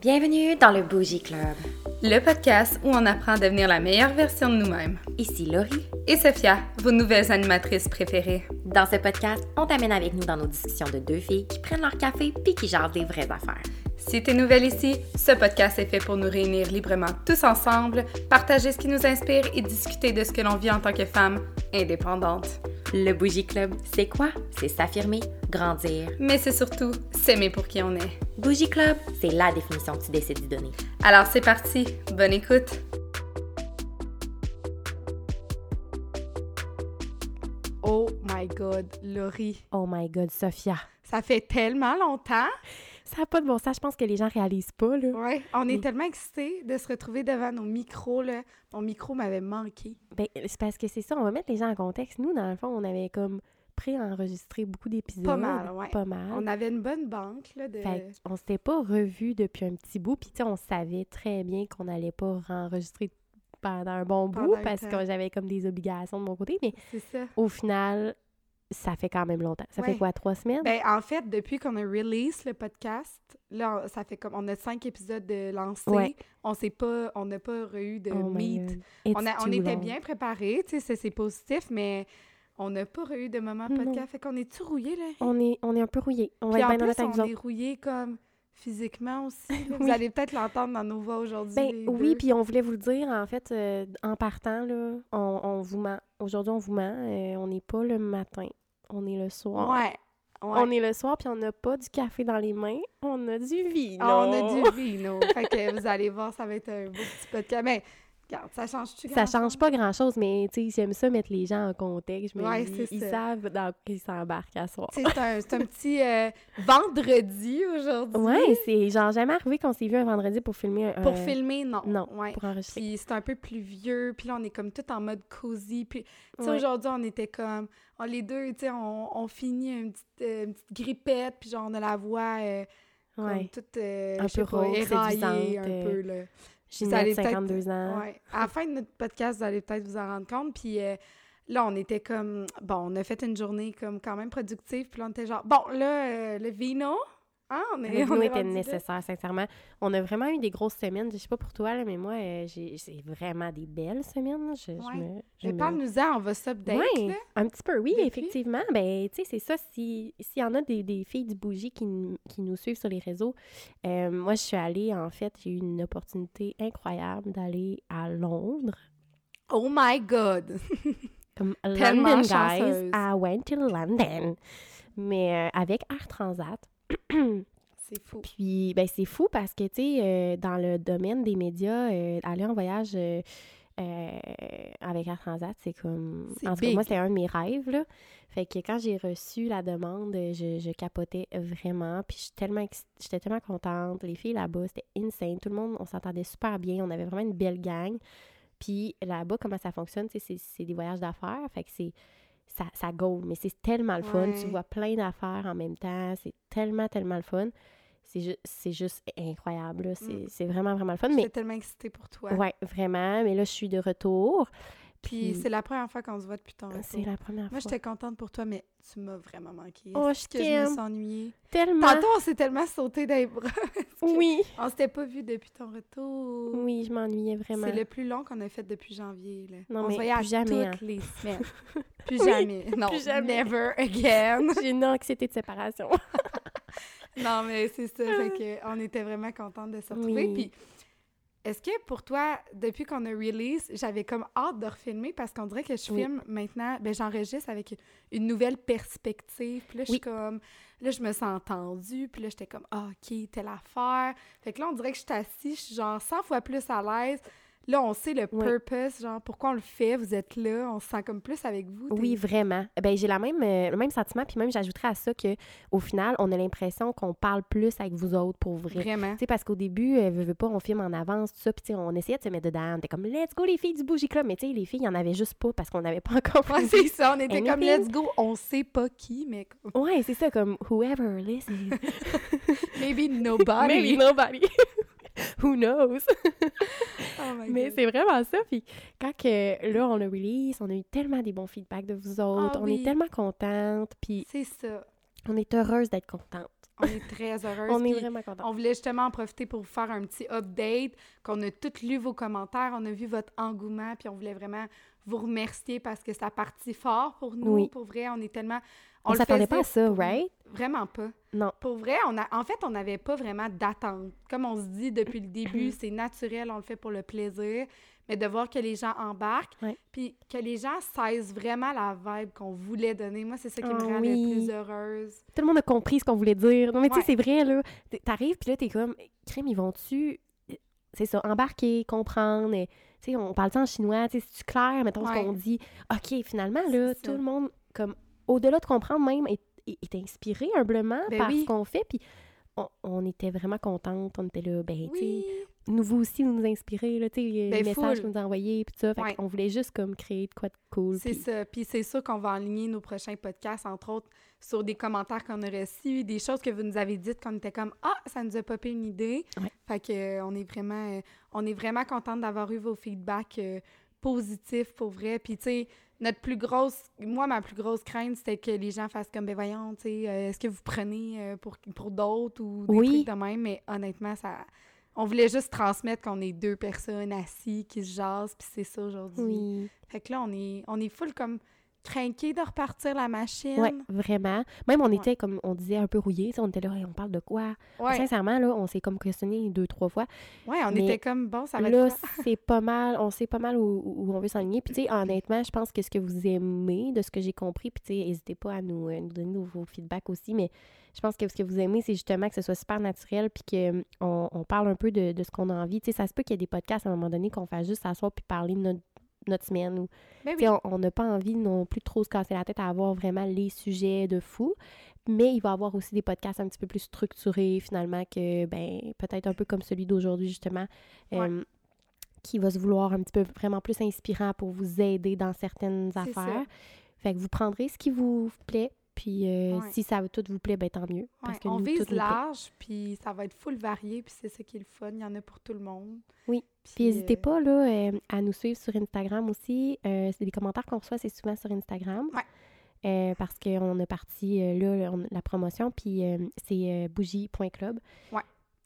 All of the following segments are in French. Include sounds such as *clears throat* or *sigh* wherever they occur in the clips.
Bienvenue dans le Bougie Club. Le podcast où on apprend à devenir la meilleure version de nous-mêmes. Ici Laurie. Et Sophia, vos nouvelles animatrices préférées. Dans ce podcast, on t'amène avec nous dans nos discussions de deux filles qui prennent leur café puis qui jasent des vraies affaires. Si t'es nouvelle ici, ce podcast est fait pour nous réunir librement tous ensemble, partager ce qui nous inspire et discuter de ce que l'on vit en tant que femme indépendante. Le Bougie Club, c'est quoi? C'est s'affirmer, grandir. Mais c'est surtout s'aimer pour qui on est. Bougie Club, c'est la définition que tu décides d'y donner. Alors c'est parti, bonne écoute! Oh my god, Laurie. Oh my god, Sophia. Ça fait tellement longtemps. Ça n'a pas de bon sens, je pense que les gens réalisent pas, là. Ouais, on est tellement excités de se retrouver devant nos micros, là. Mon micro m'avait manqué. Ben, c'est parce que c'est ça, on va mettre les gens en contexte. Nous, dans le fond, on avait comme pré-enregistré beaucoup d'épisodes. Pas mal, ouais. Pas mal. On avait une bonne banque, là, de... Fait on s'était pas revus depuis un petit bout, puis tu sais, on savait très bien qu'on n'allait pas enregistrer pendant un bon bout, parce que j'avais comme des obligations de mon côté, mais ça. au final, ça fait quand même longtemps. Ça fait quoi, trois semaines? Ben, en fait, depuis qu'on a release le podcast, là, ça fait comme, on a cinq épisodes de lancés. On sait pas, on n'a pas eu de oh meet. On, a, on était bien préparés, tu sais, c'est positif, mais on n'a pas eu de moment podcast. Fait qu'on est-tu rouillé, là? On est, on est un peu rouillé. On va être bien dans on est rouillé comme physiquement aussi. *laughs* Vous allez peut-être l'entendre dans nos voix aujourd'hui. Ben, oui, puis on voulait vous le dire, en fait, euh, en partant, là, on, on vous ment. Aujourd'hui, on vous ment. Euh, on n'est pas le matin on est le soir. Ouais. On est le soir, puis on n'a pas du café dans les mains, on a du vino. on a du *laughs* vino. fait que vous allez voir, ça va être un beau petit podcast. Mais ça change-tu Ça change pas grand-chose, mais tu sais, j'aime ça mettre les gens en contexte. Me dis, ils savent dans ils s'embarquent à soir. C'est un, un, petit euh, vendredi aujourd'hui. Ouais, c'est genre jamais arrivé qu'on s'est vu un vendredi pour filmer Pour filmer, non. Non, pour enregistrer. Puis c'est un peu plus vieux, puis là, on est comme tout en mode cozy. Puis, tu sais, aujourd'hui, on était comme... On, les deux, tu sais, on, on, finit une petite, euh, une petite grippette, puis genre, on a la voix... Euh, comme toute, un peu rose, éraillée, un peu, là. J'ai 52 ans. Ouais. À la fin de notre podcast, vous allez peut-être vous en rendre compte. Puis euh, là, on était comme... Bon, on a fait une journée comme quand même productive. Puis là, on était genre... Bon, là, euh, le vino... Ah, on est, le était nécessaire, sincèrement. On a vraiment eu des grosses semaines. Je sais pas pour toi, mais moi, euh, j'ai c'est vraiment des belles semaines. Je, ouais. je me, parle-nous-en, on va s'update. Oui, un petit peu, oui, effectivement. Ben, tu sais, c'est ça. S'il y en a des, des, filles du bougie qui, qui, nous suivent sur les réseaux, euh, moi, je suis allée, en fait, j'ai eu une opportunité incroyable d'aller à Londres. Oh my God! *laughs* Comme London, guys. I went to London. Mais euh, avec Air Transat. C'est fou. Puis, ben, c'est fou parce que, tu sais, euh, dans le domaine des médias, euh, aller en voyage euh, avec Air Transat, c'est comme. En tout cas, moi, c'était un de mes rêves, là. Fait que quand j'ai reçu la demande, je, capotais vraiment. Puis, j'étais tellement, j'étais tellement contente. Les filles là-bas, c'était insane. Tout le monde, on s'entendait super bien. On avait vraiment une belle gang. Puis, là-bas, comment ça fonctionne, c'est des voyages d'affaires. Fait que c'est ça, ça mais c'est tellement le fun. Tu vois plein d'affaires en même temps. C'est tellement, tellement le fun. C'est juste incroyable. Mm. C'est vraiment, vraiment le fun. Je suis tellement excitée pour toi. Oui, vraiment. Mais là, je suis de retour. Puis, c'est la première fois qu'on se voit depuis ton C'est la première fois. Moi, j'étais contente pour toi, mais tu m'as vraiment manqué. Oh, je que je me suis ennuyée? Tellement. Tantôt, on s'est tellement sauté les bras. *laughs* oui. On s'était pas vu depuis ton retour. Oui, je m'ennuyais vraiment. C'est le plus long qu'on a fait depuis janvier. Là. Non, on mais se voyait plus jamais, toutes les semaines. *laughs* plus jamais. Non, plus jamais. never again. *laughs* J'ai une anxiété de séparation. non, mais c'est ça. fait que on était vraiment contente de se retrouver. Puis est-ce que pour toi, depuis qu'on a release, j'avais comme hâte de refilmer parce qu'on dirait que je filme maintenant, ben j'enregistre avec une nouvelle perspective. Puis là, je suis comme, là, je me sens entendue. Puis là, j'étais comme, ah, OK, telle affaire. Fait que là, on dirait que je suis assise, je suis genre 100 fois plus à l'aise. Là, on sait le purpose, genre pourquoi on le fait, vous êtes là, on se sent comme plus avec vous. Oui, vraiment. Ben j'ai la même, euh, le même sentiment, puis même j'ajouterais à ça que au final, on a l'impression qu'on parle plus avec vous autres pour vrai. Vraiment. Tu sais, parce qu'au début, euh, veut, pas, on filme en avance, tout ça, puis on essayait de se mettre dedans. On était comme, let's go les filles du Bougie Club, mais tu sais, les filles, il n'y en avait juste pas parce qu'on n'avait pas encore. Ouais, c'est ça, on était comme, let's go, on sait pas qui, mais. Ouais, c'est ça, comme, whoever listen. *laughs* Maybe nobody. Maybe nobody. *laughs* *laughs* Who knows? Oh mais c'est vraiment ça. Puis quand que, là, on a release, on a eu tellement des bons feedbacks de vous autres. Ah on est tellement contente. Puis c'est ça. On est heureuse d'être contente. On est très *laughs* heureuse. on est vraiment contents. On voulait justement en profiter pour vous faire un petit update, qu'on a tous lu vos commentaires, on a vu votre engouement, puis on voulait vraiment vous remercier parce que ça a parti fort pour nous. Oui. Pour vrai, on est tellement... On, le s'attendait pas à ça, right? Vraiment pas. Non. Pour vrai, on a, en fait, on n'avait pas vraiment d'attente. Comme on se dit depuis le début, c'est naturel, on le fait pour le plaisir. Mais de voir que les gens embarquent, puis que les gens saisissent vraiment la vibe qu'on voulait donner. Moi, c'est ça qui me Ah rend oui. le plus heureuse. Tout le monde a compris ce qu'on voulait dire. Non, mais tu sais, c'est vrai, là. T'arrives, puis là, t'es comme, crème, ils vont-tu, c'est ça, embarquer, comprendre. et, Tu sais, on parle en chinois, tu sais, c'est clair, mettons Ouais. ce qu'on dit? OK, finalement, là, tout ça. le monde, comme, au-delà de comprendre même, est, inspiré humblement Ben par oui. ce qu'on fait. Puis on, on était vraiment contentes. On était là, ben, tu sais, Oui. nous, vous aussi, vous nous inspirez, là, tu sais, les Ben, messages full. que vous nous envoyez, puis tout ça. Fait Ouais. qu'on voulait juste, comme, créer de quoi de cool. C'est ça. Puis c'est sûr qu'on va aligner nos prochains podcasts, entre autres, sur des commentaires qu'on a reçus, des choses que vous nous avez dites qu'on était comme Ah, ça nous a popé une idée. Ouais. Fait que euh, on est vraiment euh, on est vraiment contente d'avoir eu vos feedbacks euh, positifs pour vrai. Puis tu sais, notre plus grosse, moi, ma plus grosse crainte, c'était que les gens fassent comme, ben voyons, tu sais, euh, est-ce que vous prenez euh, pour, pour d'autres ou des Oui. trucs de même? Mais honnêtement, ça. On voulait juste transmettre qu'on est deux personnes assis qui se jasent, puis c'est ça aujourd'hui. Oui. Fait que là, on est, on est full comme craqué de repartir la machine. Ouais, vraiment. Même, on Ouais. était, comme on disait, un peu rouillés. On était là, Hey, on parle de quoi? Ouais, Sincèrement, là, on s'est comme questionné deux, trois fois. ouais, on mais était comme, bon, ça va là, être quoi? c'est pas mal, on sait pas mal où, où on veut s'enligner. Puis, tu sais, honnêtement, je pense que ce que vous aimez, de ce que j'ai compris, puis, tu sais, n'hésitez pas à nous, euh, nous donner vos- vos feedbacks aussi, mais je pense que ce que vous aimez, c'est justement que ce soit super naturel, puis qu'on on, on parle un peu de, de ce qu'on a envie. Tu sais, ça se peut qu'il y ait des podcasts à un moment donné qu'on fasse juste s'asseoir puis parler de notre, notre semaine ou Ben oui. on- n'a pas envie non plus de trop se casser la tête à avoir vraiment les sujets de fou, mais il va y avoir aussi des podcasts un petit peu plus structurés finalement que, ben, peut-être un peu comme celui d'aujourd'hui justement, Ouais. euh, qui va se vouloir un petit peu vraiment plus inspirant pour vous aider dans certaines C'est ça. affaires. Fait que vous prendrez ce qui vous plaît, puis euh, Ouais. si ça tout vous plaît, ben tant mieux. Parce Ouais, que on nous, vise large, puis ça va être full varié, puis c'est ça qui est le fun. Il y en a pour tout le monde. Oui. Puis n'hésitez euh, pas là, euh, à nous suivre sur Instagram aussi. C'est des commentaires qu'on reçoit, c'est souvent sur Instagram. Ouais. Parce qu'on a parti là, on- la promotion, puis c'est bougie.club. Ouais.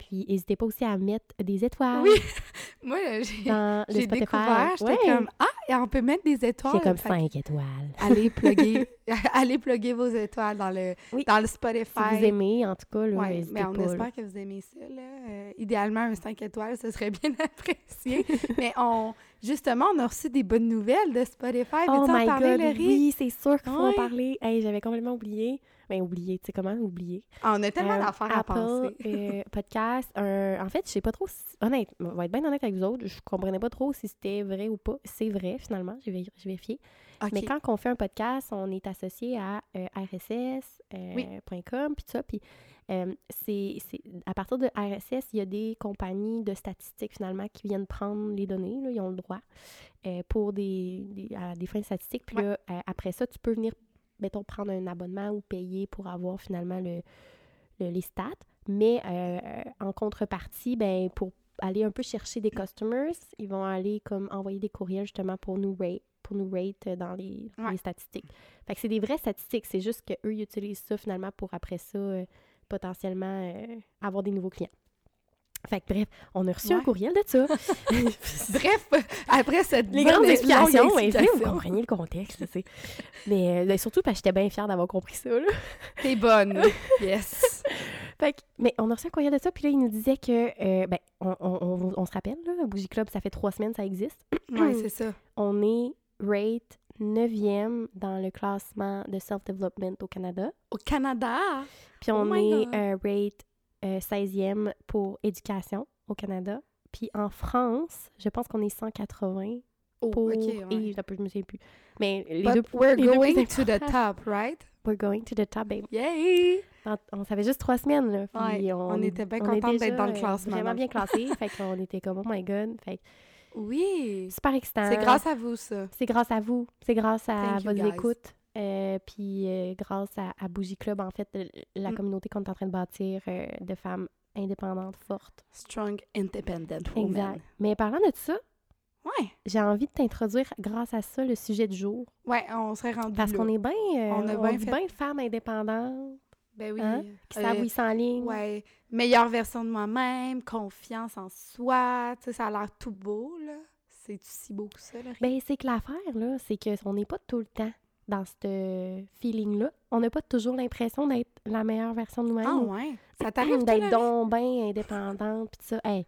Puis n'hésitez pas aussi à mettre des étoiles Oui, *laughs* Moi, euh, j'ai dans le j'ai Spotify. découvert, j'étais Ouais. comme, ah, et on peut mettre des étoiles. C'est comme Fait que 5 étoiles. Allez plugger, *laughs* *laughs* allez plugger vos étoiles dans le, Oui. dans le Spotify. Si vous aimez, en tout cas, là, Ouais, mais on pas. là. espère que vous aimez ça. Là. Euh, idéalement, un 5 étoiles, ce serait bien apprécié. mais on, justement, on a reçu des bonnes nouvelles de Spotify. Oh my god, oui, c'est sûr qu'il faut en parler. Hey, j'avais complètement oublié. Ben, oublié, tu sais comment oublier? Ah, on a tellement Euh, d'affaires à Apple, penser. *laughs* euh, podcast. un- en fait, je sais pas trop si. Honnête, on va être bien honnête avec vous autres. Je comprenais pas trop si c'était vrai ou pas. C'est vrai, finalement. J'ai vé- j'ai vérifié. OK. Mais quand on fait un podcast, on est associé à euh, RSS.com, Oui. puis tout ça. Puis euh, c'est à partir de RSS, il y a des compagnies de statistiques, finalement, qui viennent prendre les données. Là, ils ont le droit euh, pour des, des, à des fins de statistiques. Puis Ouais. là, euh, après ça, tu peux venir, mettons, prendre un abonnement ou payer pour avoir finalement le, le- les stats. Mais euh, en contrepartie, ben, pour aller un peu chercher des customers, ils vont aller comme envoyer des courriels justement pour nous rate, pour nous rate dans les, Ouais. les statistiques. Fait que c'est des vraies statistiques, c'est juste qu'eux, ils utilisent ça finalement pour après ça, euh, potentiellement euh, avoir des nouveaux clients. Fait que bref, on a reçu un courriel de ça. *laughs* Bref, après cette les grandes explications, mais vous comprenez le contexte, sais. Mais euh, ben, surtout parce que j'étais bien fière d'avoir compris ça, là. T'es bonne. yes. *laughs* Fait que- mais on a reçu un courriel de ça, puis là, il nous disait que, euh, ben, on, on- on- on se rappelle, là, Bougie Club, ça fait trois semaines, ça existe. *clears throat* Ouais, c'est ça. On est rate 9e dans le classement de self-development au Canada. Au Canada? Puis Oh on my est euh, rate euh, 16e pour éducation au Canada. Puis en France, je pense qu'on est 180 Oh, pour... OK, ouais. Et je ne me souviens plus. Mais les But deux... we're les deux going to the top, right? We're going to the top, baby. Yay! On, on savait juste trois semaines, là. Puis Ouais, on, on était bien on est contente d'être dans le euh, classement, Vraiment bien classé. *laughs* fait qu'on était comme, oh my God. Fait Oui. super excitant. C'est grâce à vous, ça. C'est grâce à vous. C'est grâce à Thank vos écoutes. Euh, puis euh, grâce à, à Bougie Club, en fait, la Mm. communauté qu'on est en train de bâtir euh, de femmes indépendantes, fortes. Strong, independent woman. Exact. Mais parlant de ça, Ouais. j'ai envie de t'introduire grâce à ça le sujet du jour. Ouais, on serait rendu Parce qu'on est bien. euh, On on a bien fait- bien femmes indépendantes. Ben oui. Hein? Qui savent où ils s'enlignent. Ouais. Meilleure version de moi-même, confiance en soi. Tu sais, ça a l'air tout beau, là. C'est si beau que ça, là? Ben, c'est que l'affaire, là, c'est qu'on n'est pas tout le temps dans ce feeling-là. On n'a pas toujours l'impression d'être la meilleure version de nous-mêmes. Ah ouais? Ça t'arrive D'être donc bien indépendante, pis ça. Hey,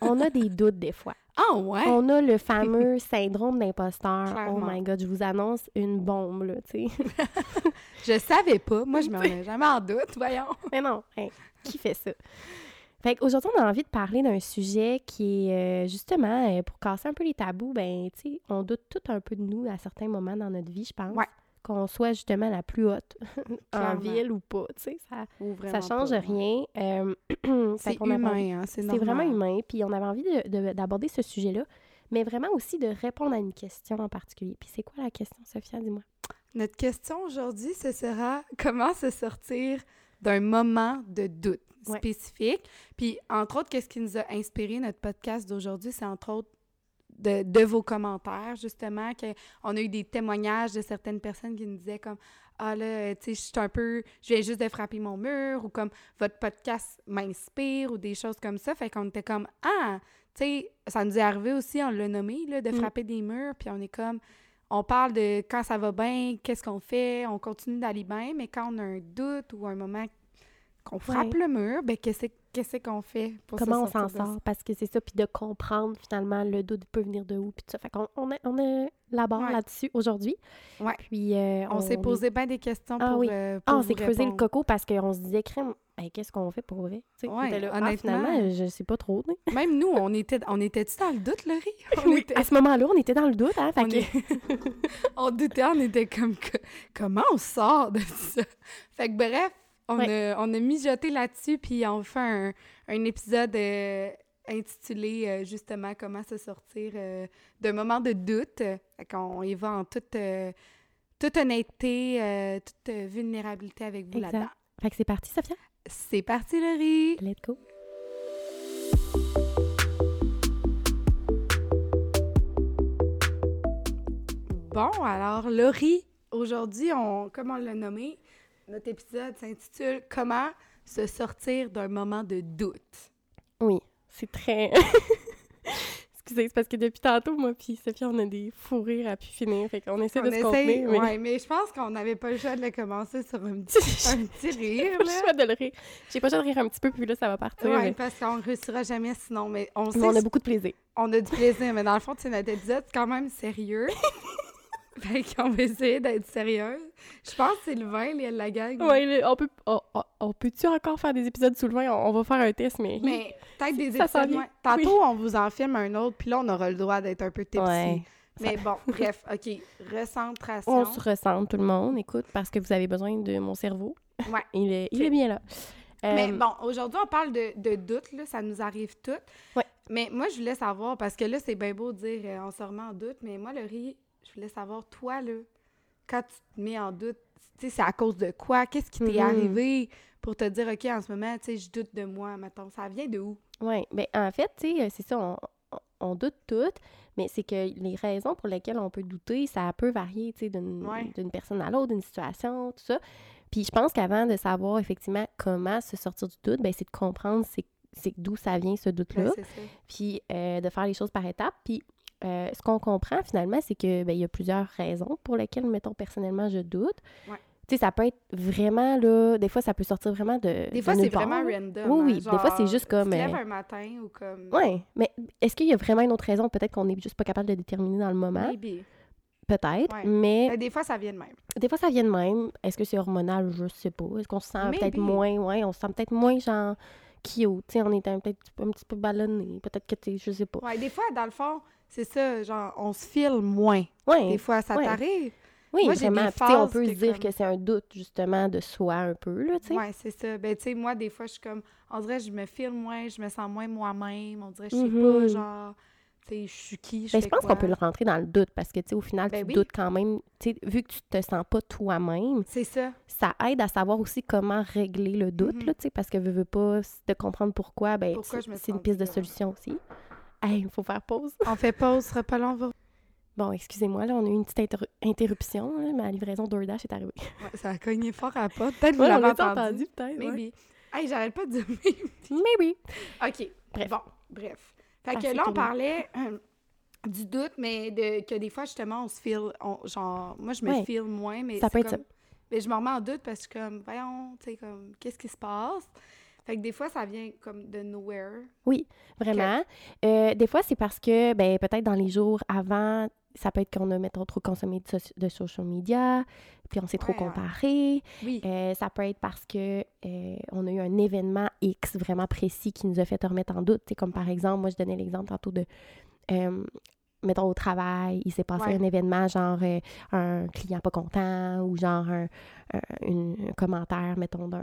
on a des doutes des fois. *laughs* Ah ouais? On a le fameux *laughs* syndrome d'imposteur. Oh my God, je vous annonce une bombe, là, tu sais. *laughs* je savais pas. Moi, je m'en mets jamais en doute, voyons. Mais non, qui fait ça? Fait qu'aujourd'hui, on a envie de parler d'un sujet qui est euh, justement, euh, pour casser un peu les tabous, ben, tu sais, on doute tout un peu de nous à certains moments dans notre vie, je pense. Ouais. Qu'on soit justement la plus haute *laughs* en ville ou pas, tu sais, ça, ça change rien. Euh, *clears throat* c'est humain, hein, c'est vraiment humain, puis on avait envie d'aborder ce sujet-là, mais vraiment aussi de répondre à une question en particulier. Puis c'est quoi la question, Sophia, dis-moi? Notre question aujourd'hui, ce sera comment se sortir d'un moment de doute spécifique. Puis, entre autres, qu'est-ce qui nous a inspiré notre podcast d'aujourd'hui, c'est entre autres de, de, vos commentaires, justement, qu'on a eu des témoignages de certaines personnes qui nous disaient comme Ah là, tu sais, je suis un peu, je viens juste de frapper mon mur, ou comme votre podcast m'inspire, ou des choses comme ça. Fait qu'on était comme Ah, tu sais, ça nous est arrivé aussi, on l'a nommé, là, de mm. frapper des murs, puis on est comme on parle de quand ça va bien, qu'est-ce qu'on fait, on continue d'aller bien, mais quand on a un doute ou un moment qu'on frappe le mur, ben qu'est-ce qu'on fait pour Comment on s'en sort? Parce que c'est ça, puis de comprendre finalement le doute peut venir de où, puis tout ça. Fait qu'on on, on élabore là-dessus aujourd'hui. Ouais. Puis euh, on, s'est posé bien des questions ah, pour, oui. Euh, ah, on s'est creusé le coco parce qu'on se disait, crème, qu'est-ce qu'on fait pour vrai? Ouais, là, ah, finalement, je sais pas trop. Même nous, on était, on était-tu dans le doute, Laurie? *laughs* oui, à ce moment-là, on était dans le doute, hein? on, *laughs* on doutait, on était comme, comment on sort de ça? Fait que bref, on, a, on a mijoté là-dessus, puis on fait un, un épisode euh, intitulé euh, justement Comment se sortir euh, d'un moment de doute. On y va en toute, toute honnêteté, toute vulnérabilité avec vous là-dedans. Fait que c'est parti, Sophia? C'est parti, Laurie! Let's go! Bon, alors, Laurie, aujourd'hui, on, comme on l'a nommé, notre épisode s'intitule Comment se sortir d'un moment de doute. Oui, c'est très. *laughs* Excusez, c'est parce que depuis tantôt, moi puis Sophie, on a des fous rires à pu finir. Fait qu'on essaie de se contenir. Mais... Ouais, mais je pense qu'on n'avait pas le choix de le commencer sur un *laughs* petit, un petit rire. J'ai pas le choix de le rire. J'ai pas le choix de rire un petit peu, puis là, ça va partir. Oui, parce qu'on ne réussira jamais sinon. Mais on, on a beaucoup de plaisir. On a du plaisir, mais dans le fond, c'est notre épisode, c'est quand même sérieux. *laughs* *laughs* Fait qu'on va essayer d'être sérieuse. Je pense que c'est le vin, la gang. Oui, on peut... on peut-tu encore faire des épisodes sous le vin? On, va faire un test, mais... Mais peut-être des épisodes moins. Tantôt, on vous en filme un autre, puis là, on aura le droit d'être un peu tipsy. Mais bon, *laughs* bref, OK. Recentration. On se ressente, tout le monde, écoute, parce que vous avez besoin de mon cerveau. Ouais. *laughs* il, est, il est bien là. Mais euh, bon, aujourd'hui, on parle de, de doute, là, ça nous arrive toutes. Ouais. Mais moi, je voulais savoir, parce que là, c'est bien beau de dire euh, on se remet en doute, mais moi, le riz, je voulais savoir, toi, là, quand tu te mets en doute, tu sais, c'est à cause de quoi? Qu'est-ce qui t'est mm-hmm. arrivé pour te dire, OK, en ce moment, tu sais, je doute de moi, mettons? Ça vient de où? Oui, bien, en fait, tu sais, c'est ça, on, doute toutes, mais c'est que les raisons pour lesquelles on peut douter, ça peut varier, tu sais, d'une personne à l'autre, d'une situation, tout ça. Puis je pense qu'avant de savoir effectivement comment se sortir du doute, ben c'est de comprendre c'est d'où ça vient ce doute-là. puis euh, de faire les choses par étapes. Puis euh, ce qu'on comprend finalement, c'est que ben, il y a plusieurs raisons pour lesquelles, mettons, personnellement, je doute. Tu sais, ça peut être vraiment, là, des fois, ça peut sortir vraiment de. Des fois, c'est vraiment random. Oui, oui. des fois, c'est juste comme. Tu te lèves euh, un matin ou comme. Oui, mais est-ce qu'il y a vraiment une autre raison? Peut-être qu'on n'est juste pas capable de déterminer dans le moment. Maybe. Peut-être, mais... mais... Des fois, ça vient de même. Des fois, ça vient de même. Est-ce que c'est hormonal? Je sais pas. Est-ce qu'on se sent peut-être moins... Ouais, on se sent peut-être moins, genre, cute. Tu sais, on est peut-être un petit peu ballonné. Peut-être que, tu je sais pas. Ouais, des fois, dans le fond, c'est ça, genre, on se file moins. Ouais. Des fois, ça t'arrive. Oui, moi, vraiment. Puis, on peut se dire que c'est un doute, justement, de soi un peu, là, tu sais. Oui, c'est ça. Ben, tu sais, moi, des fois, je suis comme, on dirait, je me file moins, je me sens moins moi-même. On dirait, je sais pas, mm-hmm. genre, tu sais, je suis qui, je ben, Je pense qu'on peut le rentrer dans le doute parce que, tu sais, au final, ben tu doutes quand même. Tu sais, vu que tu te sens pas toi-même. C'est ça. Ça aide à savoir aussi comment régler le doute, là, tu sais, parce que, veux, veux pas, de comprendre pourquoi, ben, c'est une piste de solution aussi. Hey, il faut faire pause. On fait pause, ce sera pas long. Bon, excusez-moi, là, on a eu une petite interruption. ma livraison DoorDash est arrivée. Ouais, ça a cogné fort à pas. Peut-être que vous l'avez entendu. peut-être. Maybe. Hey, j'arrête pas de dire maybe. Maybe. OK. Bref. Bon, bref. Fait que là, on parlait euh, *clears throat* du doute, mais de, que des fois, justement, on se feel... genre, moi, je me feel moins, mais Ça peut être ça. Mais je me remets en doute parce que, comme, voyons, tu sais, comme, qu'est-ce qui se passe? Fait que des fois, ça vient comme de nowhere. Oui, vraiment. Euh, des fois, c'est parce que, ben, peut-être dans les jours avant, ça peut être qu'on a, mettons, trop consommé de, social media, puis on s'est trop comparé. Oui. Euh, ça peut être parce que euh, on a eu un événement X vraiment précis qui nous a fait te remettre en doute. C'est comme par exemple, moi, je donnais l'exemple tantôt de mettons au travail, il s'est passé un événement, genre un client pas content ou genre un, commentaire, mettons, d'un,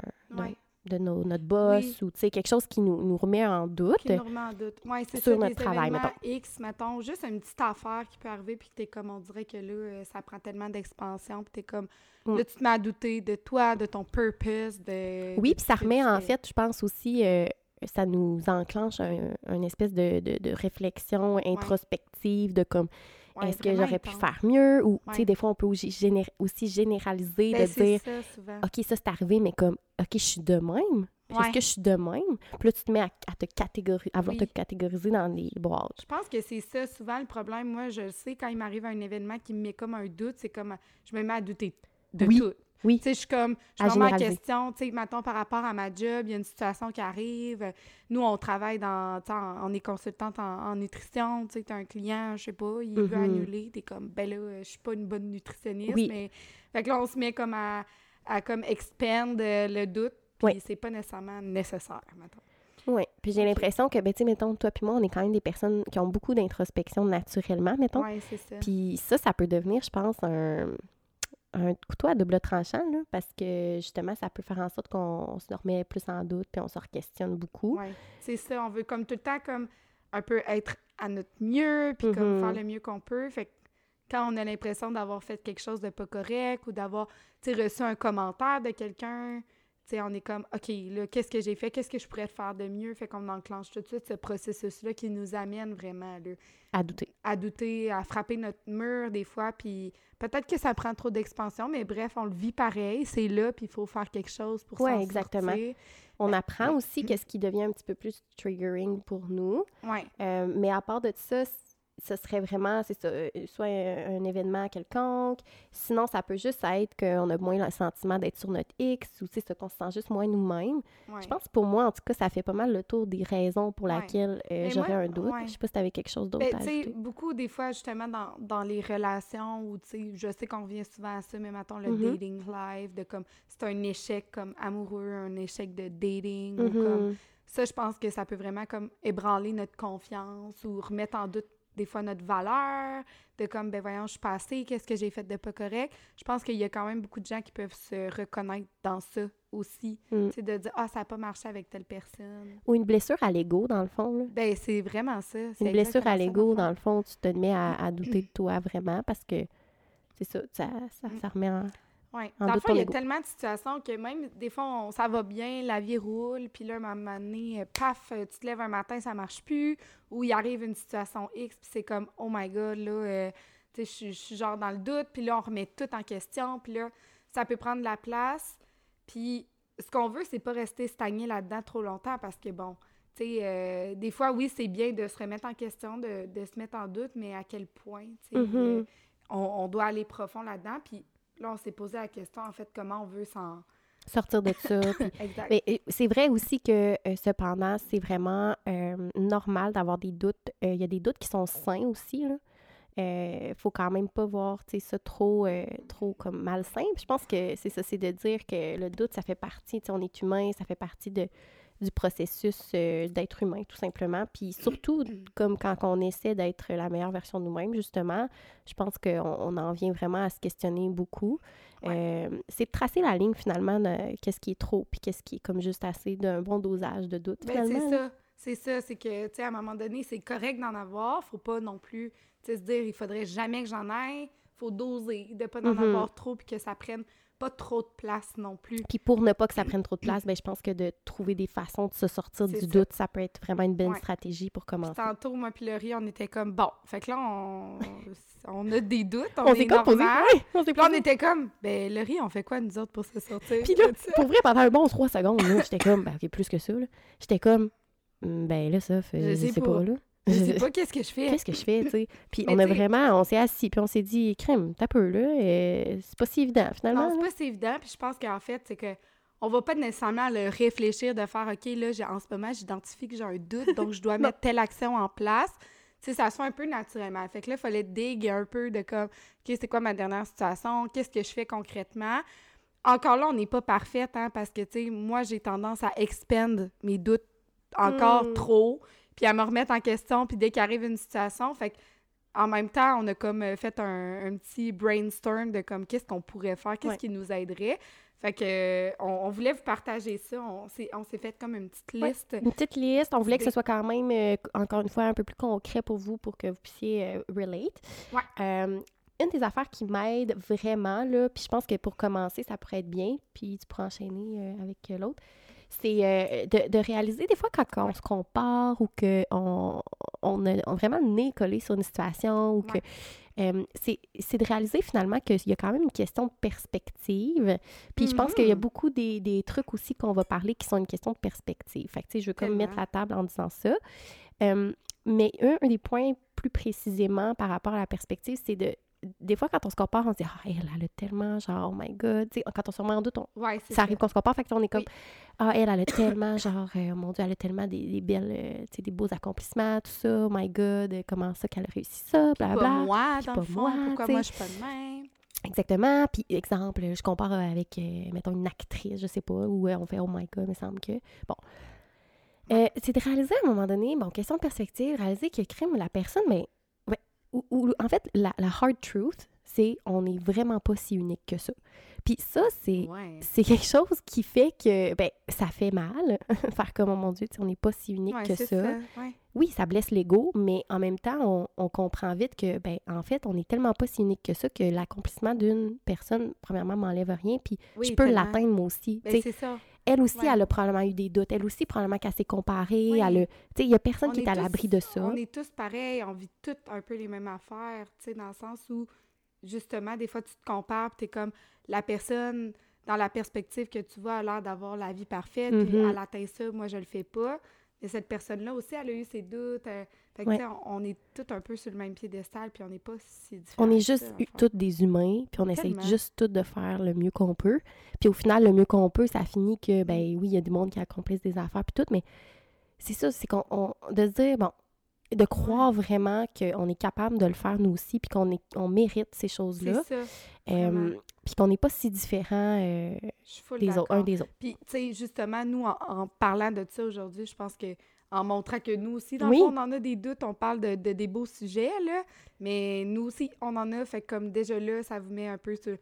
de notre boss ou quelque chose qui nous, nous, remet en doute. Qui nous remet en doute. Oui, c'est sur notre travail, mettons. X, mettons, juste une petite affaire qui peut arriver puis que t'es comme, on dirait que là, euh, ça prend tellement d'expansion puis t'es comme, mm. là, tu te mets à douter de toi, de ton purpose, de... Oui, puis ça remet, en fait, je pense aussi, euh, ça nous enclenche un, espèce de, de, réflexion introspective de comme est-ce que j'aurais pu faire mieux? Ou, tu sais, des fois, on peut aussi, généraliser, ben, de dire, ça, OK, ça, c'est arrivé, mais comme, OK, je suis de même. Est-ce que je suis de même? Puis là, tu te mets à, te catégoriser, à vouloir te catégoriser dans les boîtes. Je pense que c'est ça, souvent, le problème. Moi, je sais, quand il m'arrive un événement qui me met comme un doute, c'est comme, je me mets à douter de tout. Oui. Tu sais, je suis comme, je me remets en question, tu sais, mettons, par rapport à ma job, il y a une situation qui arrive. Nous, on travaille dans, tu sais, on est consultante en, nutrition, tu sais, as un client, je sais pas, il veut mm-hmm. annuler, t'es comme, ben là, je suis pas une bonne nutritionniste, mais... Fait que là, on se met comme à, à comme expand le doute, puis c'est pas nécessairement nécessaire, mettons. Oui, puis j'ai l'impression que, ben, tu sais, mettons, toi puis moi, on est quand même des personnes qui ont beaucoup d'introspection naturellement, mettons. Oui, c'est ça. Puis ça, ça peut devenir, je pense, un un couteau à double tranchant, là, parce que justement, ça peut faire en sorte qu'on se remet plus en doute puis on se questionne beaucoup. Oui, c'est ça. On veut comme tout le temps comme un peu être à notre mieux puis comme faire mm-hmm. le mieux qu'on peut. Fait que quand on a l'impression d'avoir fait quelque chose de pas correct ou d'avoir reçu un commentaire de quelqu'un, sais, on est comme, OK, là, qu'est-ce que j'ai fait? Qu'est-ce que je pourrais faire de mieux? Fait qu'on enclenche tout de suite ce processus-là qui nous amène vraiment là, à douter. À douter, à frapper notre mur des fois. Puis peut-être que ça prend trop d'expansion, mais bref, on le vit pareil. C'est là, puis il faut faire quelque chose pour ouais, exactement. On apprend aussi qu'est-ce qui devient un petit peu plus triggering pour nous. Ouais. Euh, mais à part de ça, ce serait vraiment, c'est ça, euh, soit un, événement quelconque. Sinon, ça peut juste être qu'on a moins le sentiment d'être sur notre X ou, tu sais, qu'on se sent juste moins nous-mêmes. Je pense que pour moi, en tout cas, ça fait pas mal le tour des raisons pour lesquelles euh, j'aurais un doute. Je sais pas si tu avais quelque chose d'autre ben, à ajouter. beaucoup, des fois, justement, dans, dans les relations où, tu sais, je sais qu'on revient souvent à ça, mais mettons le mm-hmm. dating live, de comme, c'est un échec comme amoureux, un échec de dating, ou comme... Mm-hmm. Ça, je pense que ça peut vraiment comme ébranler notre confiance ou remettre en doute des fois notre valeur, de comme, ben voyons, je suis passée, qu'est-ce que j'ai fait de pas correct. Je pense qu'il y a quand même beaucoup de gens qui peuvent se reconnaître dans ça aussi. Mm. sais, de dire, ah, ça n'a pas marché avec telle personne. Ou une blessure à l'ego, dans le fond. Là. Ben, c'est vraiment ça. Une blessure à l'ego, dans, le fond, tu te mets à, *clears throat* douter de toi vraiment parce que c'est ça, ça, ça, ça remet en oui. Dans le fond, il y a tellement de situations que même des fois, ça va bien, la vie roule, puis là, à un moment donné, euh, paf, euh, tu te lèves un matin, ça marche plus, ou il arrive une situation X, puis c'est comme, oh my God, là, euh, tu sais, je suis genre dans le doute, puis là, on remet tout en question, puis là, ça peut prendre de la place. Puis ce qu'on veut, c'est pas rester stagné là-dedans trop longtemps, parce que bon, tu sais, des fois, oui, c'est bien de se remettre en question, de, se mettre en doute, mais à quel point, tu sais, mm-hmm. on, on, doit aller profond là-dedans, puis là, on s'est posé la question, en fait, comment on veut s'en sortir de ça. *laughs* Mais euh, c'est vrai aussi que, euh, cependant, c'est vraiment euh, normal d'avoir des doutes. Il y a des doutes qui sont sains aussi. Il faut quand même pas voir ça trop, trop comme malsain. je pense que c'est ça, c'est de dire que le doute, ça fait partie, on est humain, ça fait partie de, du processus euh, d'être humain, tout simplement. Puis surtout, comme quand on essaie d'être la meilleure version de nous-mêmes, justement, je pense qu'on on en vient vraiment à se questionner beaucoup. Euh, c'est de tracer la ligne, finalement, de qu'est-ce qui est trop, puis qu'est-ce qui est comme juste assez d'un bon dosage de doute, ben, c'est ça. C'est ça, c'est que, tu sais, à un moment donné, c'est correct d'en avoir. Faut pas non plus, tu sais, se dire, il faudrait jamais que j'en aille. Faut doser, de pas en mm-hmm. avoir trop, puis que ça prenne pas trop de place non plus. Puis pour ne pas que ça prenne trop de place, ben, je pense que de trouver des façons de se sortir du doute, ça peut être vraiment une bonne stratégie pour commencer. tantôt, moi puis Laurie, on était comme, bon, fait que là, on, on a des doutes, *laughs* on, est normal. on puis là, on était comme, ben Laurie, on fait quoi nous autres pour se sortir? Puis là, pour vrai, pendant un bon trois secondes, j'étais comme, ben ok, plus que ça, j'étais comme, hmm, ben là, ça, fait, je sais pas, là. Je sais pas qu'est-ce que je fais? Qu'est-ce que je fais, tu sais? *laughs* Puis on a vraiment, on s'est assis, puis on s'est dit, crème, t'as peu, là. Et c'est pas si évident, finalement. Non, c'est pas si évident. Puis je pense qu'en fait, c'est que on va pas nécessairement le réfléchir de faire, OK, là, en ce moment, j'identifie que j'ai un doute, donc je dois *laughs* mettre telle action en place. Tu sais, ça se fait un peu naturellement. Fait que là, il fallait dig un peu de comme, OK, c'est quoi ma dernière situation? Qu'est-ce que je fais concrètement? Encore là, on n'est pas parfaite, hein, parce que, tu sais, moi, j'ai tendance à expand mes doutes encore hmm. trop puis à me remettre en question, puis dès qu'arrive une situation, fait en même temps, on a comme euh, fait un, petit brainstorm de comme qu'est-ce qu'on pourrait faire, qu'est-ce qui nous aiderait. Fait que euh, on, voulait vous partager ça. On s'est, on s'est fait comme une petite liste. une petite liste. On voulait que ce soit quand même, euh, encore une fois, un peu plus concret pour vous pour que vous puissiez relate. une des affaires qui m'aide vraiment, là, puis je pense que pour commencer, ça pourrait être bien, puis tu pourras enchaîner avec l'autre, c'est euh, de, réaliser des fois quand, on se compare ou qu'on on a, vraiment le nez collé sur une situation ou que euh, c'est de réaliser finalement qu'il y a quand même une question de perspective. Puis je pense qu'il y a mm-hmm. beaucoup des, des trucs aussi qu'on va parler qui sont une question de perspective. Fait que tu sais, je veux comme mettre la table en disant ça. Euh, mais un, un des points plus précisément par rapport à la perspective, c'est de des fois, quand on se compare, on se dit, ah, elle, elle a tellement, genre, oh my god. quand on se remet en doute, ça, arrive qu'on se compare. Fait qu'on est comme, ah, elle, elle a tellement, genre, euh, mon Dieu, elle a tellement des, belles, euh, tu sais, des beaux accomplissements, tout ça. Oh my god, comment ça qu'elle a réussi ça, bla bla. Pas moi, dans le fond, moi, pourquoi moi je suis pas de même? Exactement. Puis, exemple, je compare avec, euh, mettons, une actrice, je sais pas, où on fait, oh my god, il me semble que. Bon. c'est de réaliser à un moment donné, bon, question de perspective, réaliser que crime la personne, mais en fait, la, hard truth, c'est on n'est vraiment pas si unique que ça. Puis ça, c'est c'est quelque chose qui fait que ben ça fait mal *laughs* faire comme oh mon Dieu, on n'est pas si unique que ça. Oui, ça blesse l'ego, mais en même temps, on, comprend vite que ben en fait, on n'est tellement pas si unique que ça que l'accomplissement d'une personne, premièrement, m'enlève rien, puis je peux l'atteindre moi aussi. Ben, c'est ça elle aussi, elle a probablement eu des doutes. Elle aussi, probablement qu'elle s'est comparée. il n'y a personne qui est, à l'abri de ça. On est tous pareils. On vit tous un peu les mêmes affaires, tu sais, dans le sens où, justement, des fois, tu te compares, tu es comme la personne, dans la perspective que tu vois, a l'air d'avoir la vie parfaite, puis mm-hmm. elle atteint ça, moi, je le fais pas. Mais cette personne-là aussi, elle a eu ses doutes. Euh, fait que, on, est tous un peu sur le même piédestal, puis on n'est pas si différents. On est juste tous des humains, puis on essaie juste tous de faire le mieux qu'on peut. Puis au final, le mieux qu'on peut, ça finit que, ben oui, il y a du monde qui accomplissent des affaires, puis tout, mais c'est ça, c'est qu'on de se dire, bon, de croire vraiment qu'on est capable de le faire nous aussi, puis qu'on on mérite ces choses-là. C'est ça. Euh, puis qu'on n'est pas si différents euh, des autres, un des autres. Puis, tu sais, justement, nous, en, parlant de ça aujourd'hui, je pense que en montrant que nous aussi, dans le fond, on en a des doutes, on parle de, des beaux sujets, là, mais nous aussi, on en a, fait comme déjà là, ça vous met un peu sur...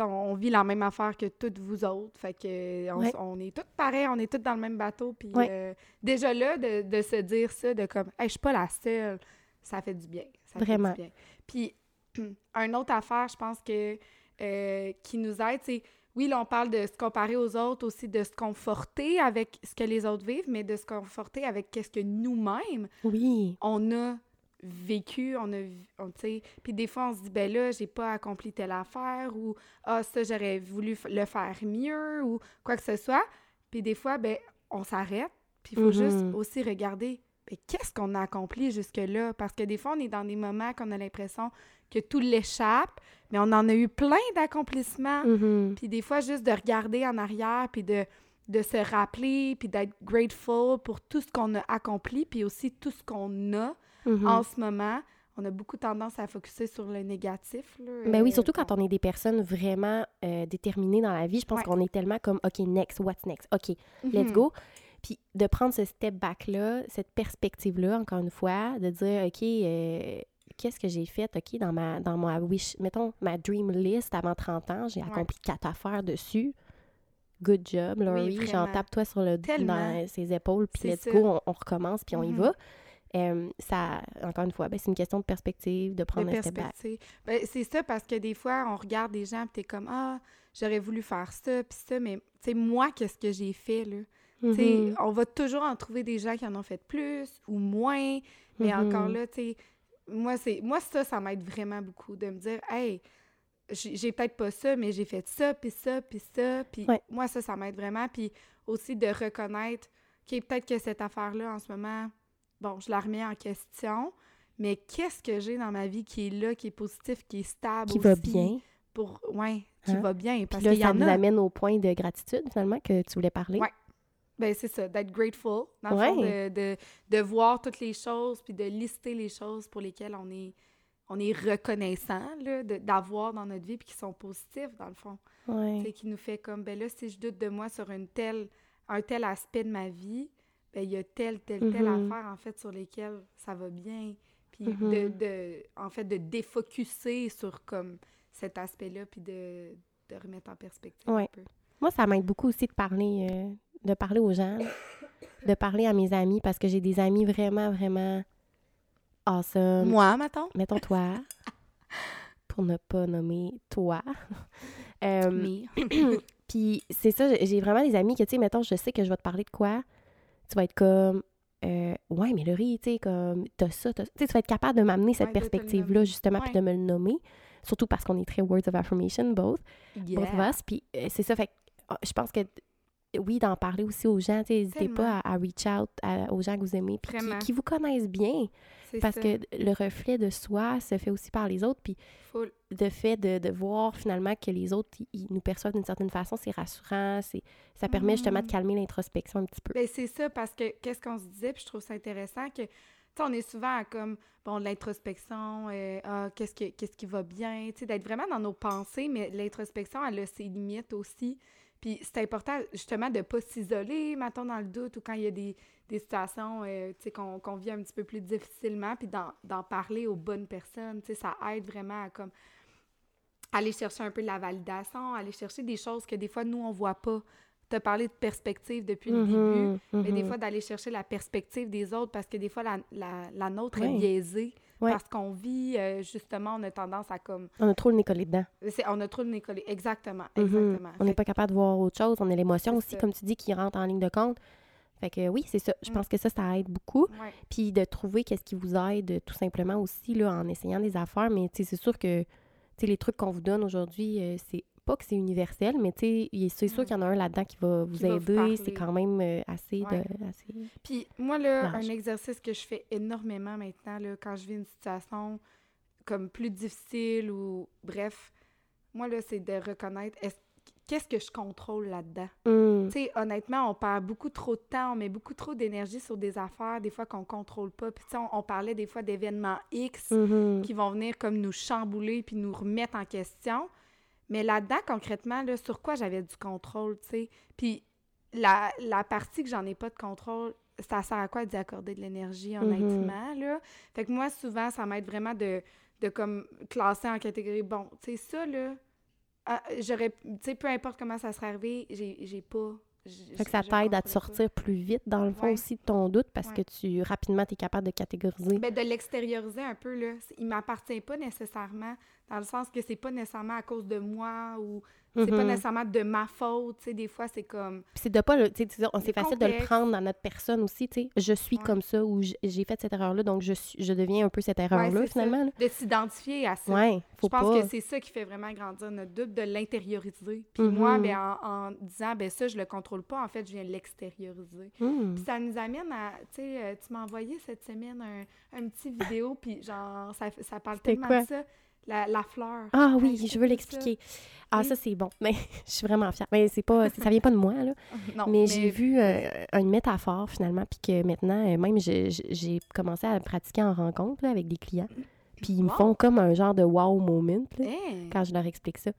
On, vit la même affaire que toutes vous autres, fait que on, est toutes pareils, on est toutes dans le même bateau, puis euh, déjà là, de, se dire ça, de comme, hey, je suis pas la seule, ça fait du bien. Ça Vraiment. Fait du bien. Puis, *clears throat* une autre affaire, je pense que euh, qui nous aide, c'est oui, là, on parle de se comparer aux autres, aussi de se conforter avec ce que les autres vivent, mais de se conforter avec qu'est-ce que nous-mêmes, oui. on a vécu, on a, on, sais, puis des fois, on se dit, ben là, j'ai pas accompli telle affaire, ou, ah, ça, j'aurais voulu le faire mieux, ou quoi que ce soit. Puis des fois, ben, on s'arrête, puis il faut juste mm-hmm. aussi regarder, ben, qu'est-ce qu'on a accompli jusque-là? Parce que des fois, on est dans des moments qu'on a l'impression que tout l'échappe, mais on en a eu plein d'accomplissements. Mm-hmm. Puis des fois, juste de regarder en arrière, puis de, de se rappeler, puis d'être grateful pour tout ce qu'on a accompli, puis aussi tout ce qu'on a mm-hmm. en ce moment. On a beaucoup tendance à focuser sur le négatif. mais ben oui, surtout quand on est des personnes vraiment euh, déterminées dans la vie. Je pense qu'on est tellement comme, OK, next, what's next? OK, let's mm-hmm. go. Puis de prendre ce step back-là, cette perspective-là, encore une fois, de dire, OK, euh, qu'est-ce que j'ai fait, OK, dans ma, dans ma wish, mettons, ma dream list avant 30 ans, j'ai accompli quatre affaires dessus. Good job, Laurie. J'en tape toi sur le dans ses épaules, puis let's go, on, recommence, puis on y mm-hmm. Va. ça, encore une fois, ben, c'est une question de perspective, de prendre un step back. Ben, c'est ça, parce que des fois, on regarde des gens, puis t'es comme, ah, j'aurais voulu faire ça, puis ça, mais, tu sais, moi, qu'est-ce que j'ai fait, là? Mm-hmm. on va toujours en trouver des gens qui en ont fait plus ou moins, mais mm-hmm. encore là, tu sais, moi, moi ça, ça m'aide vraiment beaucoup de me dire, hey, j'ai peut-être pas ça, mais j'ai fait ça, puis ça, puis ça, puis moi, ça, ça m'aide vraiment, puis aussi de reconnaître que peut-être que cette affaire-là, en ce moment, bon, je la remets en question, mais qu'est-ce que j'ai dans ma vie qui est là, qui est positif, qui est stable Qui va bien. Pour, ouais, qui hein? va bien? Parce que ça nous amène au point de gratitude, finalement, que tu voulais parler. Ouais. Ben, c'est ça, d'être grateful, dans le fond, de, de, de, voir toutes les choses, puis de lister les choses pour lesquelles on est, on est reconnaissant, là, d'avoir dans notre vie, puis qui sont positifs, dans le fond. Ouais. qui nous fait comme, ben là, si je doute de moi sur une telle, un tel aspect de ma vie, ben il y a telle, telle, telle mm-hmm. affaire, en fait, sur lesquelles ça va bien. Puis de, mm-hmm. de, en fait, de défocuser sur, comme, cet aspect-là, puis de, de, remettre en perspective un peu. Moi, ça m'aide beaucoup aussi de parler, euh, de parler aux gens, de parler à mes amis, parce que j'ai des amis vraiment, vraiment awesome. Moi, mettons? Mettons toi, *laughs* pour ne pas nommer toi. euh, *clears throat* Puis c'est ça, j'ai vraiment des amis que, tu sais, mettons, je sais que je vais te parler de quoi, tu vas être comme, euh, ouais, mais Laurie, tu sais, comme, t'as ça, t'as Tu sais, tu vas être capable de m'amener cette perspective-là, justement, puis de me le nommer. Surtout parce qu'on est très words of affirmation, both, both of us. Puis euh, c'est ça, fait ah, je pense que oui, d'en parler aussi aux gens. N'hésitez pas à, reach out aux gens que vous aimez, puis qui, vous connaissent bien. Parce que le reflet de soi se fait aussi par les autres. Puis le fait de, voir finalement que les autres, ils, nous perçoivent d'une certaine façon, c'est rassurant. Ça permet justement de mm. calmer l'introspection un petit peu. Ben, c'est ça, parce que qu'est-ce qu'on se disait, puis je trouve ça intéressant que on est souvent à comme, bon, l'introspection, euh, ah, qu'est-ce, qu'est-ce qui va bien, tu sais, d'être vraiment dans nos pensées, mais l'introspection, elle a ses limites aussi. Puis c'est important, justement, de ne pas s'isoler, mettons, dans le doute ou quand il y a des, situations euh, qu'on vit un petit peu plus difficilement, puis d'en parler aux bonnes personnes. Ça aide vraiment à comme aller chercher un peu de la validation, aller chercher des choses que des fois, nous, on voit pas. Tu as parlé de perspective depuis le mm-hmm, début, mais des mm-hmm. fois, d'aller chercher la perspective des autres parce que des fois, la, la, nôtre est biaisée. Parce qu'on vit, euh, justement, on a tendance à comme... On a trop le nez collé dedans. On a trop le nez collé, exactement, mhm. exactement. On n'est pas capable de voir autre chose. On a l'émotion aussi, comme tu dis, qui rentre en ligne de compte. Fait que oui, c'est ça. Je mm. pense que ça, ça aide beaucoup. Puis de trouver qu'est-ce qui vous aide tout simplement aussi là, en essayant des affaires. Mais c'est sûr que les trucs qu'on vous donne aujourd'hui, euh, c'est pas que c'est universel, mais tu sais, c'est sûr mm. qu'il y en a un là-dedans qui va vous aider. C'est quand même euh, assez, de, assez. Puis moi, là, un exercice que je fais énormément maintenant, là, quand je vis une situation comme plus difficile ou bref, moi, là, c'est de reconnaître qu'est-ce que je contrôle là-dedans? Mm. Tu sais, honnêtement, on perd beaucoup trop de temps, on met beaucoup trop d'énergie sur des affaires, des fois qu'on contrôle pas. Puis, tu sais, on, parlait des fois d'événements X mm-hmm. qui vont venir comme nous chambouler puis nous remettre en question. Mais là-dedans, concrètement, là, sur quoi j'avais du contrôle, tu sais? Puis la, la, partie que j'en ai pas de contrôle, ça sert à quoi d'y accorder de l'énergie, mm-hmm. honnêtement, là? Fait que moi, souvent, ça m'aide vraiment de, de comme classer en catégorie, bon, tu sais, ça, là, ah, j'aurais, tu sais, peu importe comment ça serait arrivé, j'ai pas fait que ça t'aide à te sortir plus vite, dans le fond, aussi, de ton doute, parce que tu, rapidement, tu es capable de catégoriser. Ben, de l'extérioriser un peu, là. Il m'appartient pas nécessairement, dans le sens que c'est pas nécessairement à cause de moi ou c'est pas mhm. nécessairement de ma faute, tu sais, des fois, c'est comme... c'est de pas, tu sais, c'est facile de le prendre dans notre personne aussi, tu sais. Je suis comme ça ou j'ai fait cette erreur-là, donc je, suis, je deviens un peu cette erreur-là, finalement. De s'identifier à ça. Ouais, faut Je pense que c'est ça qui fait vraiment grandir notre doute, de l'intérioriser. Puis moi, mhm. ben, en, disant, ben ça, je le contrôle pas, en fait, je viens l'extérioriser. Hmm. Puis ça nous amène à, tu sais, euh, tu m'as envoyé cette semaine un, un petit vidéo, puis genre, ça, ça parle tellement de ça la, fleur. Ah oui, je veux l'expliquer. Ah, ça, c'est bon. Mais *laughs* je suis vraiment fière. Mais c'est pas, ça vient pas de moi, là. *laughs* mais, j'ai vu euh, une métaphore, finalement, puis que maintenant, euh, même, j'ai commencé à pratiquer en rencontre avec des clients. Puis ils me font comme un genre de wow moment hein? quand je leur explique ça.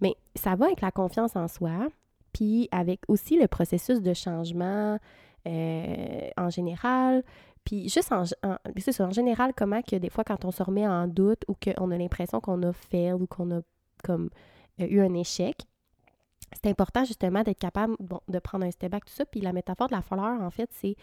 Mais ça va avec la confiance en soi, puis avec aussi le processus de changement euh, en général, puis juste en, en, général, comment que des fois, quand on se remet en doute ou qu'on a l'impression qu'on a fait ou qu'on a comme euh, eu un échec, c'est important justement d'être capable de prendre un step back, tout ça. Puis la métaphore de la fleur, en fait, c'est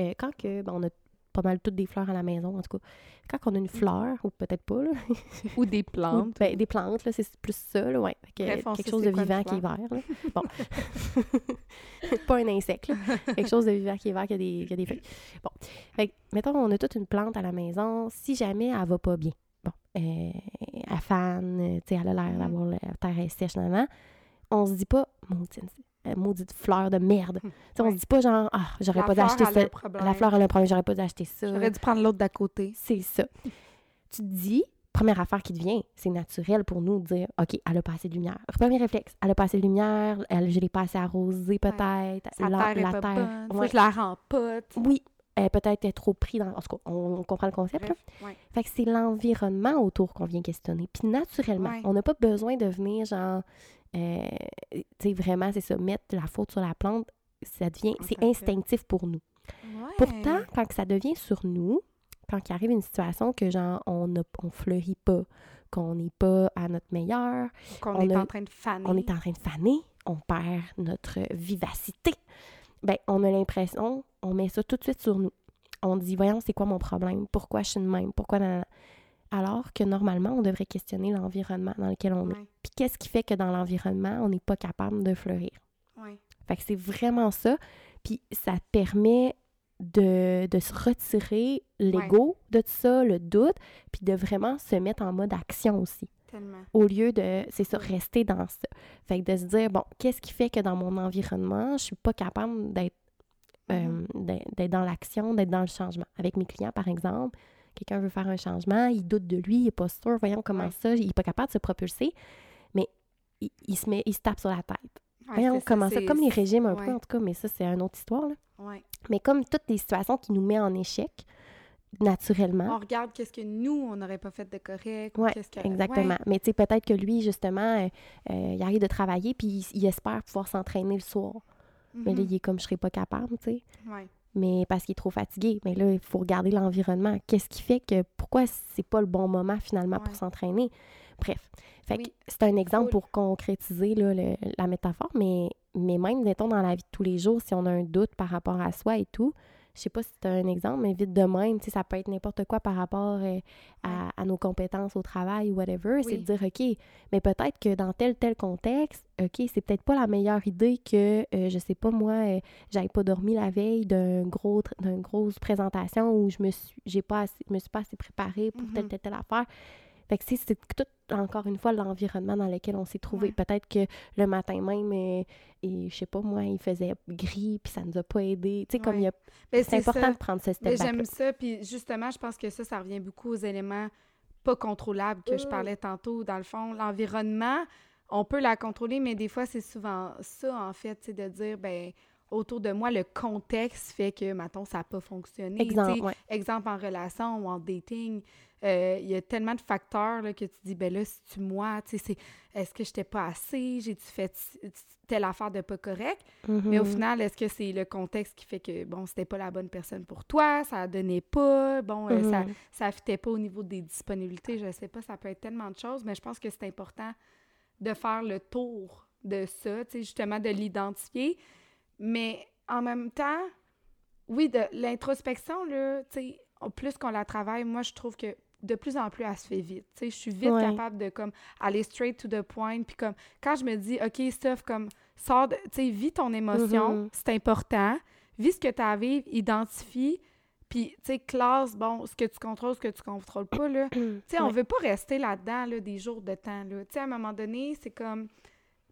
euh, quand que, on a pas mal toutes des fleurs à la maison, en tout cas. Quand on a une fleur, ou peut-être pas, là. *laughs* ou des plantes. Ben, des plantes, là, c'est plus ça, là, ouais. quelque chose de vivant qui est vert, là. *laughs* Bon. *laughs* pas un insecte, là. Quelque chose de vivant qui est vert, qui a des, qui a des feuilles. Bon. Fait mettons, on a toute une plante à la maison. Si jamais elle va pas bien, bon, euh, elle fan, tu sais, elle a l'air mm-hmm. d'avoir la terre est sèche, nan, on se dit pas, maudite, euh, maudite fleur de merde. Hum, on se dit pas genre, ah, j'aurais pas dû acheter ça. La fleur, elle a un problème, j'aurais pas dû acheter ça. J'aurais dû prendre l'autre d'à côté. C'est ça. tu te dis, première affaire qui te vient, c'est naturel pour nous de dire, OK, elle a pas assez de lumière. Premier réflexe, elle a pas assez de lumière, elle, je l'ai pas assez arrosée peut-être. La, terre, est pas terre. Bonne. je la rends Oui, elle peut-être est trop pris dans. En tout cas, on, comprend le concept. là. Fait que c'est l'environnement autour qu'on vient questionner. Puis naturellement, on n'a pas besoin de venir genre euh, tu sais, vraiment, c'est ça, mettre la faute sur la plante, ça devient, c'est instinctif pour nous. Pourtant, quand ça devient sur nous, quand il arrive une situation que, genre, on ne on fleurit pas, qu'on n'est pas à notre meilleur, qu'on est en train de faner. On est en train de faner, on perd notre vivacité. Ben, on a l'impression, on met ça tout de suite sur nous. On dit, voyons, c'est quoi mon problème? Pourquoi je suis de même? Pourquoi alors que normalement, on devrait questionner l'environnement dans lequel on est. Puis qu'est-ce qui fait que dans l'environnement, on n'est pas capable de fleurir? Oui. Fait que c'est vraiment ça. Puis ça permet de, se retirer l'ego de tout ça, le doute, puis de vraiment se mettre en mode action aussi. Tellement. Au lieu de, c'est ça, rester dans ça. Fait que de se dire, bon, qu'est-ce qui fait que dans mon environnement, je suis pas capable d'être mm-hmm. euh, d'être dans l'action, d'être dans le changement? Avec mes clients, par exemple, quelqu'un veut faire un changement, il doute de lui, il n'est pas sûr, voyons comment ça, il n'est pas capable de se propulser, mais il, se met, il se tape sur la tête. voyons comment ça, comme les régimes un peu en tout cas, mais ça c'est une autre histoire. Là. Mais comme toutes les situations qui nous mettent en échec, naturellement. On regarde qu'est-ce que nous, on n'aurait pas fait de correct. Oui, que... exactement. Mais tu sais, peut-être que lui, justement, euh, euh, il arrive de travailler puis il, espère pouvoir s'entraîner le soir. Mais là, mm-hmm. il est comme, je serais pas capable, tu sais. Ouais mais parce qu'il est trop fatigué. Mais là, il faut regarder l'environnement. Qu'est-ce qui fait que pourquoi c'est pas le bon moment finalement pour s'entraîner? Bref. Fait c'est un exemple pour concrétiser là, la métaphore, mais, mais même, mettons, dans la vie de tous les jours, si on a un doute par rapport à soi et tout, je sais pas si tu as un exemple, mais vite de même, ça peut être n'importe quoi par rapport euh, à, nos compétences au travail ou whatever. C'est de dire, OK, mais peut-être que dans tel, tel contexte, OK, c'est peut-être pas la meilleure idée que, euh, je sais pas moi, euh, j'avais pas dormi la veille d'une gros, grosse présentation où je me suis, j'ai pas me suis pas assez préparée pour telle, mm-hmm. telle, telle affaire. Fait que c'est tout, encore une fois, l'environnement dans lequel on s'est trouvé. Peut-être que le matin même, et, et, je sais pas, moi, il faisait gris, puis ça nous a pas aidé. Tu sais, comme il y a... C'est important de prendre ce step J'aime ça, puis justement, je pense que ça, ça revient beaucoup aux éléments pas contrôlables que je mmh. parlais tantôt. Dans le fond, l'environnement, on peut la contrôler, mais des fois, c'est souvent ça, en fait, c'est de dire, ben autour de moi, le contexte fait que, mettons, ça n'a pas fonctionné. Exemple, exemple en relation ou en dating. Euh, il y a tellement de facteurs là, que tu dis, ben là, si tu moi, tu sais, est-ce que je n'étais pas assez, j'ai-tu fait telle affaire de pas correct? Mais au final, est-ce que c'est le contexte qui fait que, bon, c'était pas la bonne personne pour toi, ça donnait pas, bon, euh, ça mm-hmm. ça fitait pas au niveau des disponibilités, je sais pas, ça peut être tellement de choses, mais je pense que c'est important de faire le tour de ça, tu sais, justement, de l'identifier. Mais en même temps, oui, de l'introspection, là, tu sais, plus qu'on la travaille, moi, je trouve que de plus en plus, elle se fait vite. Tu sais, je suis vite capable de, comme, aller straight to the point. Puis comme, quand je me dis, OK, Steph, comme, sors de... Tu sais, vis ton émotion, mm-hmm. c'est important. Vis ce que tu as à vivre, identifie. Puis, tu sais, classe, bon, ce que tu contrôles, ce que tu contrôles pas, là. *clears throat* tu sais, on veut pas rester là-dedans, là, des jours de temps, là. Tu sais, à un moment donné, c'est comme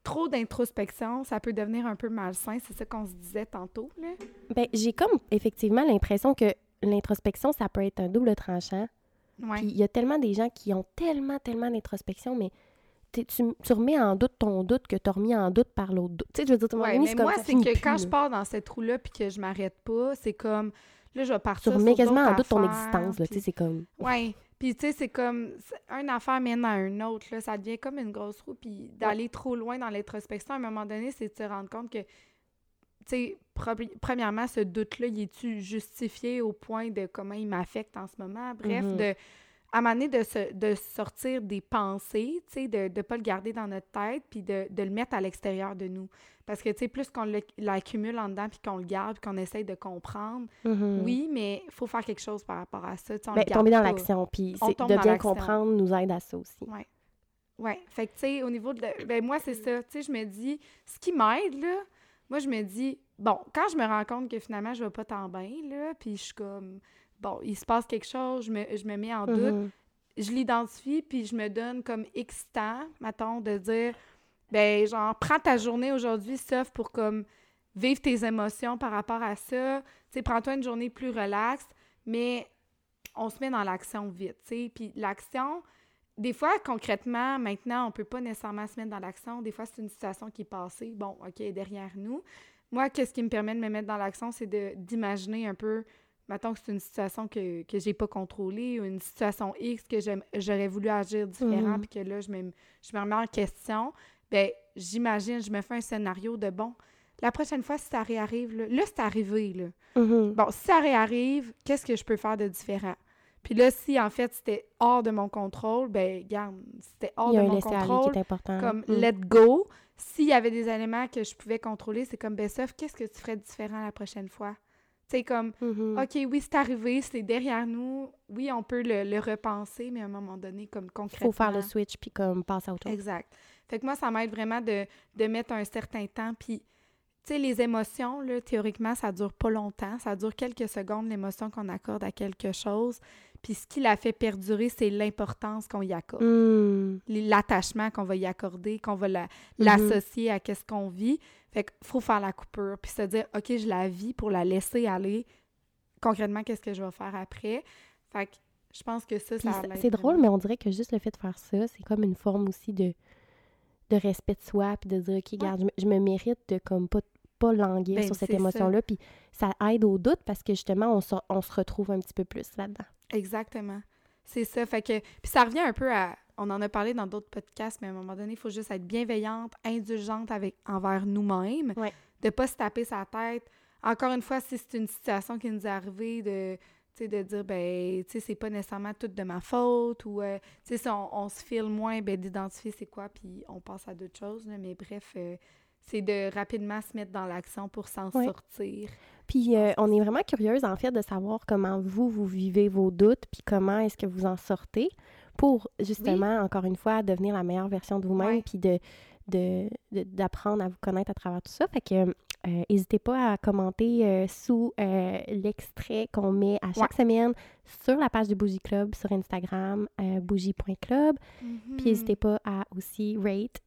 trop d'introspection, ça peut devenir un peu malsain. C'est ça qu'on se disait tantôt, là. Ben, j'ai comme effectivement l'impression que l'introspection, ça peut être un double tranchant. Puis il y a tellement des gens qui ont tellement, tellement d'introspection, mais tu, tu, remets en doute ton doute que tu as remis en doute par l'autre doute. Tu sais, je veux dire, ouais, mais moi, c'est que quand je pars dans cette roue-là puis que je m'arrête pas, c'est comme... Là, je vais partir Tu remets quasiment en doute ton existence, là, tu sais, c'est comme... Oui, puis tu sais, c'est comme... Une affaire mène à une autre, là, ça devient comme une grosse roue, puis d'aller trop loin dans l'introspection, à un moment donné, c'est de se rendre compte que tu sais, premièrement, ce doute-là, il est-tu justifié au point de comment il m'affecte en ce moment? Bref, mm-hmm. de à un moment donné, de, de sortir des pensées, tu sais, de ne pas le garder dans notre tête, puis de, de le mettre à l'extérieur de nous. Parce que, tu sais, plus qu'on l'accumule en dedans, puis qu'on le garde, puis qu'on essaye de comprendre, mm-hmm. oui, mais il faut faire quelque chose par rapport à ça. Ben, tomber dans l'action, puis de bien comprendre nous aide à ça aussi. Oui. Oui. Fait que, tu sais, au niveau de... Ben, moi, c'est ça. Tu sais, je me dis, ce qui m'aide, là, moi, je me dis, bon, quand je me rends compte que finalement, je vais pas tant bien, là, puis je suis comme bon, il se passe quelque chose, je me, je me mets en doute, mhm. je l'identifie, puis je me donne comme X temps, mettons, de dire, ben, genre, prends ta journée aujourd'hui, sauf pour comme vivre tes émotions par rapport à ça. Tu sais, prends-toi une journée plus relaxe, mais on se met dans l'action vite, tu sais. Puis l'action, des fois, concrètement, maintenant, on peut pas nécessairement se mettre dans l'action. Des fois, c'est une situation qui est passée. Bon, OK, derrière nous. Moi, qu'est-ce qui me permet de me mettre dans l'action, c'est d'imaginer un peu mettons que c'est une situation que, que j'ai pas contrôlée ou une situation X que j'aurais voulu agir différent, mhm. puis que là, je me, je me remets en question, ben j'imagine, je me fais un scénario de bon. La prochaine fois, si ça réarrive, là, là c'est arrivé, là. Mhm. Bon, si ça réarrive, qu'est-ce que je peux faire de différent? Puis là, si en fait c'était hors de mon contrôle, ben garde, c'était hors de mon contrôle. Comme mhm. let go. S'il y avait des éléments que je pouvais contrôler, c'est comme ben sauf qu'est-ce que tu ferais différent la prochaine fois? C'est comme, mm-hmm. OK, oui, c'est arrivé, c'est derrière nous. Oui, on peut le, repenser, mais à un moment donné, comme concrètement... faut faire le switch, puis comme passer à autre chose. Exact. Fait que moi, ça m'aide vraiment de, de, mettre un certain temps. Puis, tu sais, les émotions, là, théoriquement, ça dure pas longtemps. Ça dure quelques secondes, l'émotion qu'on accorde à quelque chose. Puis ce qui la fait perdurer, c'est l'importance qu'on y accorde. Mm. L'attachement qu'on va y accorder, qu'on va mm-hmm. l'associer à qu'est-ce qu'on vit. Fait qu'il faut faire la coupure, puis se dire, OK, je la vis pour la laisser aller. Concrètement, qu'est-ce que je vais faire après? Fait que je pense que ça, ça C'est drôle, mais on dirait que juste le fait de faire ça, c'est comme une forme aussi de, de respect de soi, puis de dire, OK, regarde, je, me mérite de comme pas, pas languir ben, sur cette émotion-là, puis ça aide au doute parce que justement, on se, on se retrouve un petit peu plus là-dedans. Exactement. C'est ça. Fait que. Puis ça revient un peu à on en a parlé dans d'autres podcasts, mais à un moment donné, il faut juste être bienveillante, indulgente avec, envers nous-mêmes, de ne pas se taper sa tête. Encore une fois, si c'est une situation qui nous est arrivée, de, de dire, ben, tu sais, c'est pas nécessairement tout de ma faute, ou, euh, tu sais, si on, se file moins, ben, d'identifier c'est quoi, puis on passe à d'autres choses, mais bref, euh, c'est de rapidement se mettre dans l'action pour s'en sortir. Puis euh, on est vraiment curieuse, en fait, de savoir comment vous, vous vivez vos doutes, puis comment est-ce que vous en sortez pour justement, encore une fois, devenir la meilleure version de vous-même, puis de, d'apprendre à vous connaître à travers tout ça. Fait que euh, n'hésitez pas à commenter euh, sous euh, l'extrait qu'on met à chaque semaine sur la page du Bougie Club sur Instagram, bougie.club. Puis mm-hmm. n'hésitez pas à aussi rate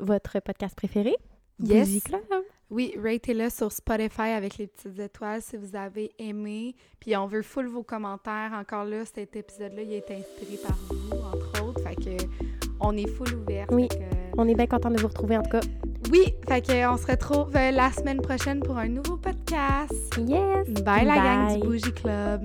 votre podcast préféré, Bougie Club. Oui, ratez-le sur Spotify avec les petites étoiles si vous avez aimé. Puis on veut full vos commentaires. Encore là, cet épisode-là, il a été inspiré par vous, entre autres. Fait que on est full ouvert. Oui. On est bien content de vous retrouver en tout cas. Oui, fait que on se retrouve euh, la semaine prochaine pour un nouveau podcast. Yes. Bye, la gang du Bougie Club.